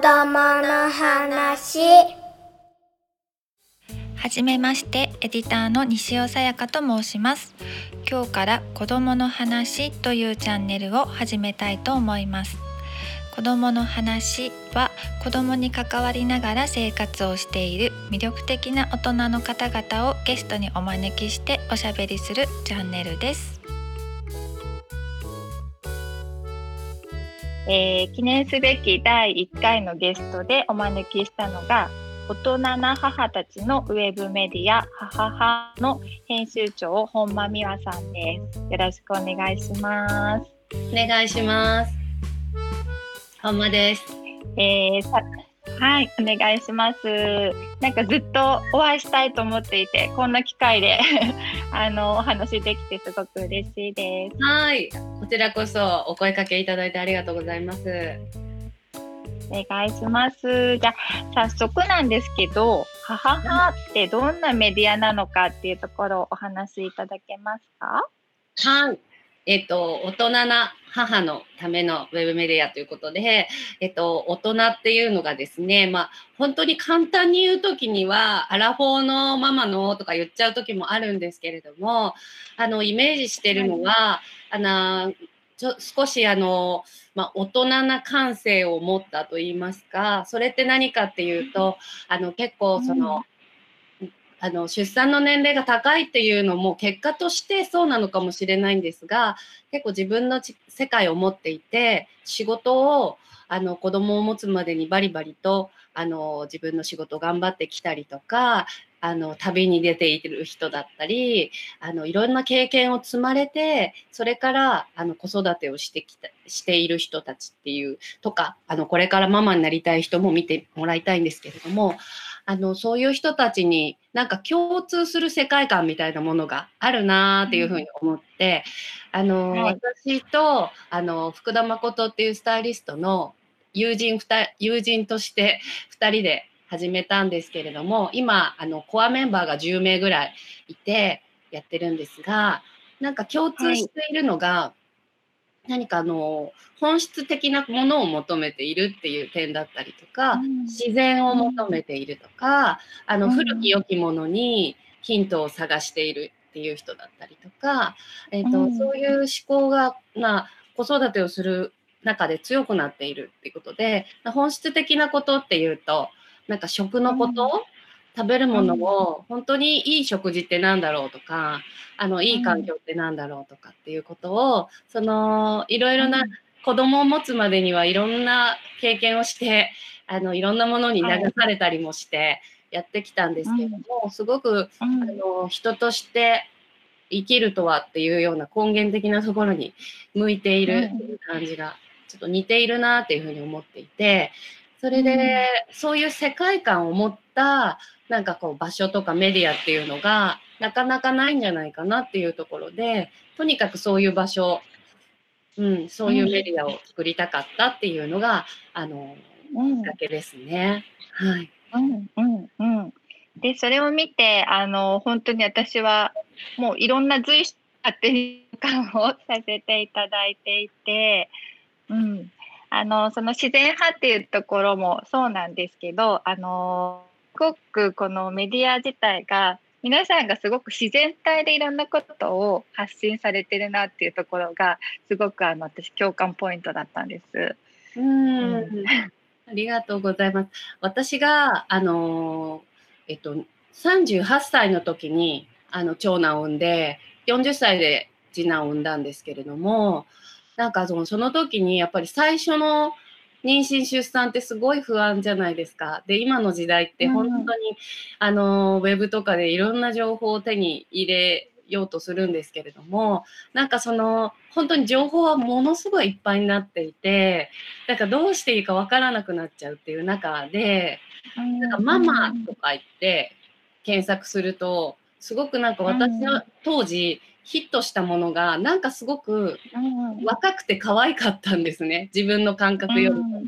供の話。はじめましてエディターの西尾さやかと申します。今日から子供の話というチャンネルを始めたいと思います。子供の話は子供に関わりながら生活をしている魅力的な大人の方々をゲストにお招きしておしゃべりするチャンネルです。えー、記念すべき第1回のゲストでお招きしたのが大人な母たちのウェブメディア母はの編集長本間美和さんです。よろしくお願いします。お願いします。本間です。えー、さはい、お願いします。なんかずっとお会いしたいと思っていて、こんな機会であのお話できてすごく嬉しいです。はい、こちらこそお声かけいただいてありがとうございます。お願いします。じゃあ早速なんですけど、母はってどんなメディアなのかっていうところをお話しいただけますか？はい。えっと、大人な母のためのウェブメディアということで、えっと、大人っていうのがですね、まあ、本当に簡単に言う時には、アラフォーのママのとか言っちゃう時もあるんですけれども、あの、イメージしてるのは、あの、ちょ少しあの、まあ、大人な感性を持ったと言いますか、それって何かっていうと、あの、結構その、あの出産の年齢が高いっていうのも結果としてそうなのかもしれないんですが結構自分の世界を持っていて仕事をあの子供を持つまでにバリバリとあの自分の仕事を頑張ってきたりとかあの旅に出ている人だったりあのいろんな経験を積まれてそれからあの子育てをしてきたしている人たちっていうとかあのこれからママになりたい人も見てもらいたいんですけれどもあの、そういう人たちになんか共通する世界観みたいなものがあるなっていうふうに思って、あの、はい、私と、あの、福田誠っていうスタイリストの友人2友人として2人で始めたんですけれども、今、あの、コアメンバーが10名ぐらいいてやってるんですが、なんか共通しているのが、はい何かあの本質的なものを求めているっていう点だったりとか、うん、自然を求めているとか、あの古き良きものにヒントを探しているっていう人だったりとか、えーと、うん、そういう思考が、まあ、子育てをする中で強くなっているっていうことで本質的なことっていうとなんか食のこと、食べるものを本当にいい食事って何だろうとかあのいい環境って何だろうとかっていうことをそのいろいろな子供を持つまでにはいろんな経験をしてあのいろんなものに流されたりもしてやってきたんですけども、すごくあの人として生きるとはっていうような根源的なところに向いている感じがちょっと似ているなっていうふうに思っていてそれでそういう世界観を持ったなんかこう場所とかメディアっていうのがなかなかないんじゃないかなっていうところでとにかくそういう場所、うん、そういうメディアを作りたかったっていうのが、あの、きっかけですね。はい。うんうんうん。でそれを見てあの本当に私はもういろんな随所勝手に感をさせていただいていて、うん、あのその自然派っていうところもそうなんですけどあのすごくこのメディア自体が皆さんがすごく自然体でいろんなことを発信されてるなっていうところがすごくあの私共感ポイントだったんです。うん、ありがとうございます。私があのえっと38歳の時にあの長男を産んで40歳で次男を産んだんですけれどもなんかそのその時にやっぱり最初の妊娠出産ってすごい不安じゃないですか。で今の時代って本当に、うん、あのウェブとかでいろんな情報を手に入れようとするんですけれどもなんかその本当に情報はものすごいいっぱいになっていてなんかどうしていいかわからなくなっちゃうっていう中で、なんかママとか言って検索するとすごくなんか私は当時、ヒットしたものがなんかすごく若くて可愛かったんですね。自分の感覚よりも。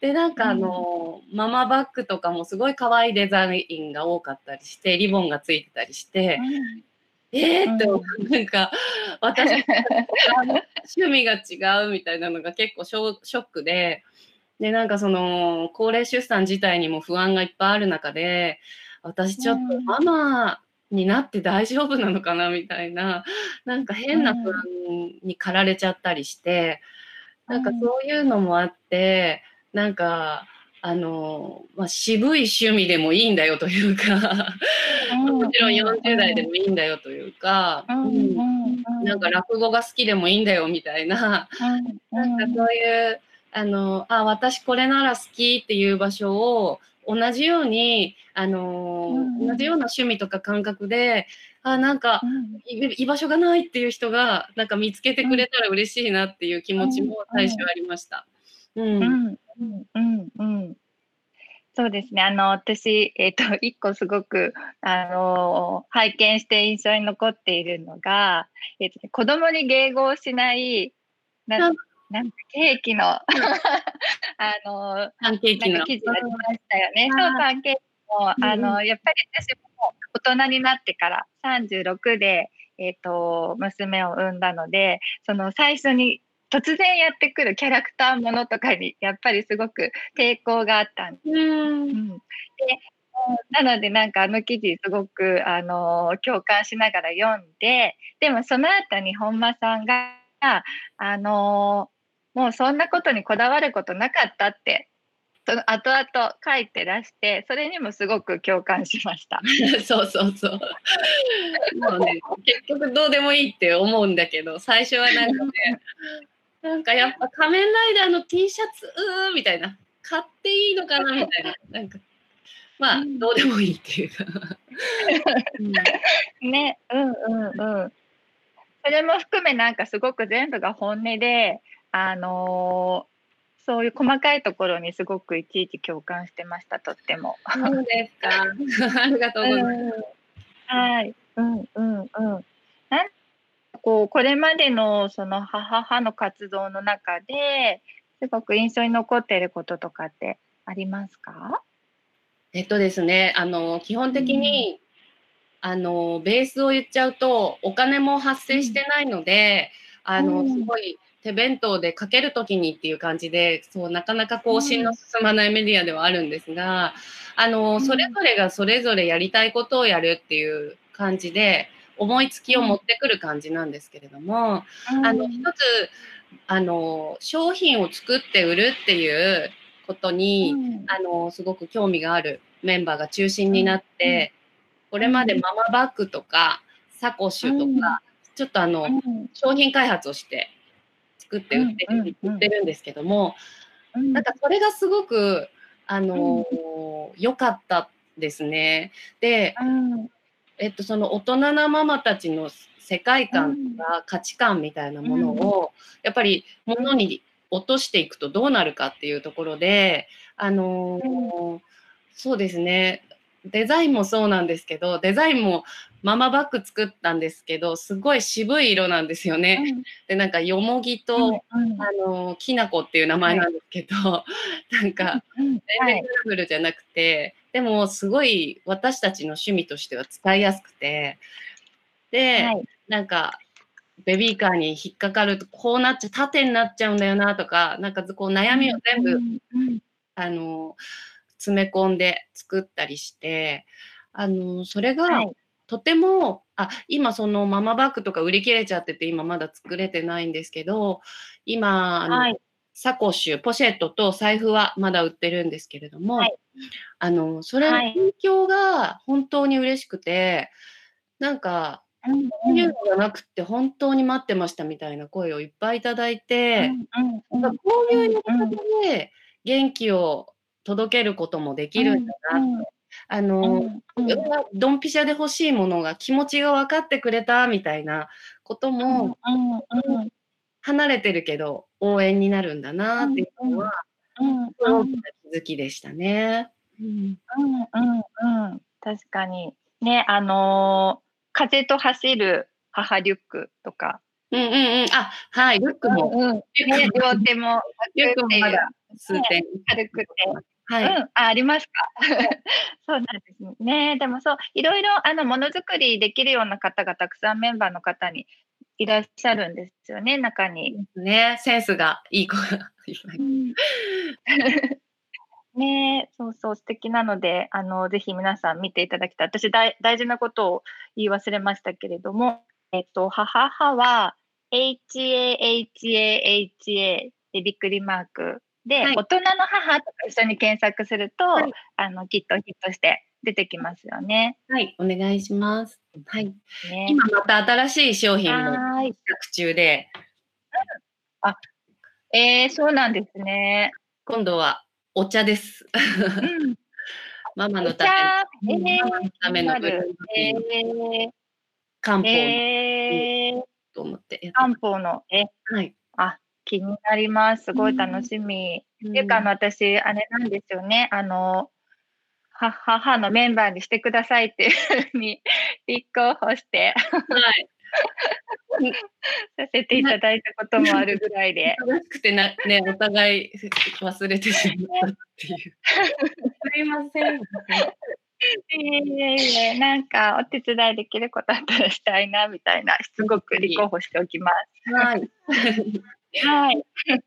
でなんかあの、ママバッグとかもすごい可愛いデザインが多かったりしてリボンがついてたりして、えーって、なんか私趣味が違うみたいなのが結構ショックでで、なんかその、高齢出産自体にも不安がいっぱいある中で、私ちょっとうん。ママになって大丈夫なのかなみたいな、なんか変な不安に駆られちゃったりして、なんかそういうのもあって、なんか、あの、まあ、渋い趣味でもいいんだよというか、もちろん40代でもいいんだよというか、うん。うん。うん。なんか落語が好きでもいいんだよみたいな、なんかそういう、あの、あ、私これなら好きっていう場所を同じように、あの、うん同じような趣味とか感覚で、あ、なんか、い居場所がないっていう人が、なんか見つけてくれたら嬉しいなっていう気持ちも最初ありました。うん。うん。うん。うん。うん。そうですね。あの、私、えっ、と、一個すごく、あの拝見して印象に残っているのが、えっ、とね、子供に迎合しない、なうんなんかケーキの、あのパンケーキの。記事ありましたよね。うんそう、パンケーキも、うんあの、やっぱり私も大人になってから36で、えっ、と、娘を産んだので、その最初に突然やってくるキャラクターものとかに、やっぱりすごく抵抗があったんです。うんう。ん、で、なのでなんかあの記事すごく、あの共感しながら読んで、でもその後に本間さんが、あのもうそんなことにこだわることなかったって、その後々書いてらして、それにもすごく共感しました。そうそうそう。もうね、結局どうでもいいって思うんだけど、最初はなんかね、なんかやっぱ仮面ライダーの T シャツ、うーみたいな、買っていいのかなみたいな、なんか、まあ、うんどうでもいいっていうか。う んね、うんうんうん。それも含めなんかすごく全部が本音で、あのそういう細かいところにすごくいちいち共感してました、とっても。そうですか。ありがとうございます。うんはい、うんうんうん。なんこうこれまでのその母母の活動の中ですごく印象に残っていることとかってありますか？えっとですね、あの、基本的に、あの、ベースを言っちゃうと、お金も発生してないので、あの、うんすごい手弁当でかけるときにっていう感じで、そう、なかなか更新の進まないメディアではあるんですが、あの、ん。それぞれがそれぞれやりたいことをやるっていう感じで、思いつきを持ってくる感じなんですけれども、あの、一つ、あの、商品を作って売るっていうことに、うん。あの、すごく興味があるメンバーが中心になって、これまでママバッグとか、サコッシュとか、ちょっとあの、うん。商品開発をして作って売って売ってるんですけども、うんなんかそれがすごく、あのー良かったですね。で、うん。えっと、その大人なママたちの世界観とか価値観みたいなものを、やっぱり物に落としていくとどうなるかっていうところで、あのーそうですね、デザインもそうなんですけど、デザインもママバッグ作ったんですけど、すごい渋い色なんですよね。で、なんかよもぎと、うんうんあのーきなこっていう名前なんですけど、なんか、うん全はい。然カラフルじゃなくて、でもすごい私たちの趣味としては使いやすくて、で、はい。なんか、ベビーカーに引っかかると、こうなっちゃ、縦になっちゃうんだよなとか、なんかこう悩みを全部、うんうん。あの、詰め込んで作ったりして、あの、それがはい。とても、あ、今そのママバッグとか売り切れちゃってて、今まだ作れてないんですけど、今、あのはい。サコッシュ、ポシェットと財布はまだ売ってるんですけれども、はい。あの、それのはい反響が本当に嬉しくて、なんか、うんこういうのがなくって本当に待ってましたみたいな声をいっぱいいただいて、うんなんかこういうやり方で元気を届けることもできるんだなと。あの、うんうん。ドンピシャで欲しいものが気持ちが分かってくれたみたいなことも、うんうん離れてるけど応援になるんだなっていうのは、うんうん大きな気づきでしたね。うんうんうんうん。確かに。ねあのー風と走る母リュックとか、うんうんうん。あ、はい、リュックも、うんね、リュックも両手もリュックもまだ数点。軽くて、はい。うん、あありますか？そうなんですねでもそういろいろあのものづくりできるような方がたくさんメンバーの方にいらっしゃるんですよね中に。ね、センスがいい子が ねえ、そうそう、素敵なので、あの、ぜひ皆さん見ていただきたい。私、大大事なことを言い忘れましたけれども、えっと、はははは、HAHAHA でびっくりマークで、はい大人の母とか一緒に検索すると、はいあの、きっとヒットして出てきますよね。はい、お願いします。はい。ね今また新しい商品も。企画中で、えー、そうなんですね。今度はお茶です。うん。ママのおた茶、めに、えーママのための気になるえー、漢方えー、と思ってやって漢方の、え、はい。あ、気になります。すごい楽しみ。っていうか、あの、私、あれなんですよね。あの、は母のメンバーにしてくださいっていうふうに 立候補してはい。させていただいたこともあるぐらいで。忙しくてな、ね、お互い忘れてしまったっていう。すいません。いえいえいえ、なんかお手伝いできることあったらしたいな、みたいな、すごく立候補しておきまはい。す。はい。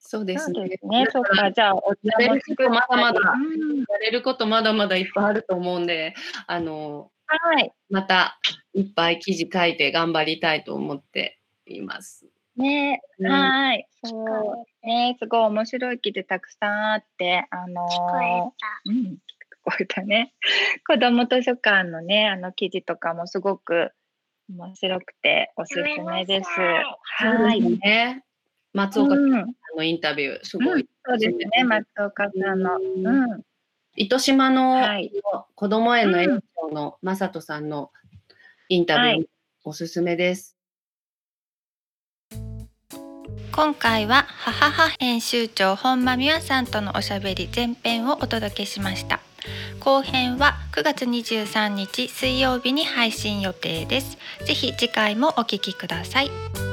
そうですねそうね。か、じゃあ、お茶やれるまだまだうんやれることまだまだいっぱいあると思うんで、あの、はい。またいっぱい記事書いて頑張りたいと思っています。ねねはい。そう。ねすごい面白い記事たくさんあって、あの聞こえた。うん、聞こえたね。子ども図書館のね、あの記事とかもすごく面白くておすすめです。はい。ね。松岡さんうん、のインタビュー、すごい。そうですね、松岡さんの。うんうん。糸島のはい子ども園の園長の正人さんのインタビュー、はいおすすめです。今回は母は編集長本間美和さんとのおしゃべり前編をお届けしました後編は9月23日水曜日に配信予定です。ぜひ次回もお聞きください。